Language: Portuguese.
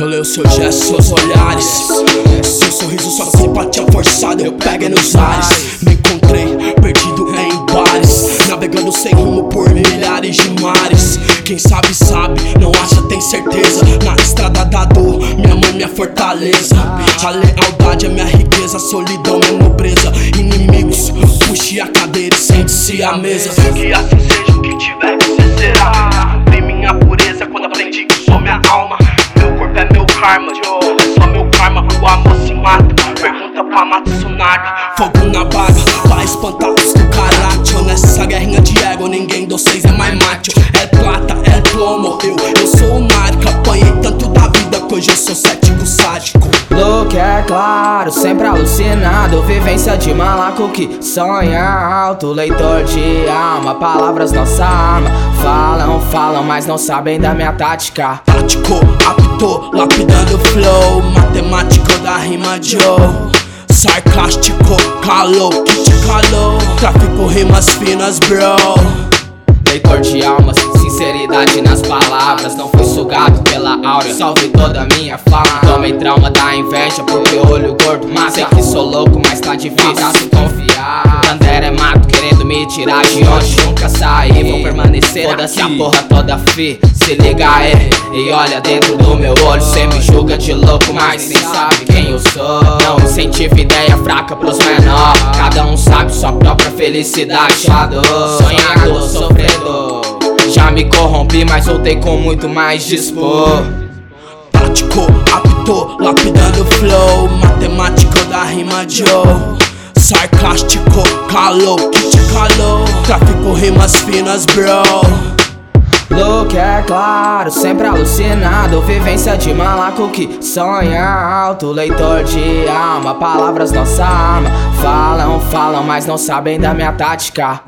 Eu leio seu gesto, seus olhares. Seu sorriso, sua simpatia forçada Eu pego nos ares. Me encontrei perdido em bares Navegando sem rumo por milhares de mares. Quem sabe, sabe, não acha, tem certeza. Na estrada da dor, minha mãe, minha fortaleza. A lealdade é minha riqueza, solidão, minha nobreza Inimigos, puxe a cadeira e sente-se à mesa. Que assim seja o que tiver que ser será. Cumpri minha pureza quando aprendi que sou minha alma karma, só meu karma O amor se mata, pergunta pra Matsunaga Fogo na baga, pra espantar os do caráter Nessa guerrinha de ego, ninguém dos seis é mais macho. É Look é claro, sempre alucinado. Vivência de malaco que sonha alto. Leitor de alma, palavras nossa arma. Falam, falam, mas não sabem da minha tática. Tático, apto, lapidando flow. Matemático da rima Joe Sarcástico, calou, que te calou Tráfico rimas finas, bro. Leitor de almas, sinceridade nas palavras Não fui sugado pela áurea, salve toda a minha fama Tomei trauma da inveja porque olho gordo mata. Sei que sou louco, mas tá difícil. Se confiar. Tandera é mato querendo me tirar de onde nunca saí Vou permanecer Foda-se. a porra toda fi, se liga aí E olha dentro do meu olho, cê me julga de louco Mas nem sabe quem eu sou. Não incentiva ideia fraca pros menor. Cada um sabe sua própria felicidade. Sonhador, me corrompi, mas voltei com muito mais dispor. Tático, apto, lapidando flow. Matemático da rima Joe Sarcástico, calou, que te calou Tráfico rimas finas, bro. Look é claro, sempre alucinado. Vivência de malaco que sonha alto. Leitor de alma, palavras nossa arma Falam, falam, mas não sabem da minha tática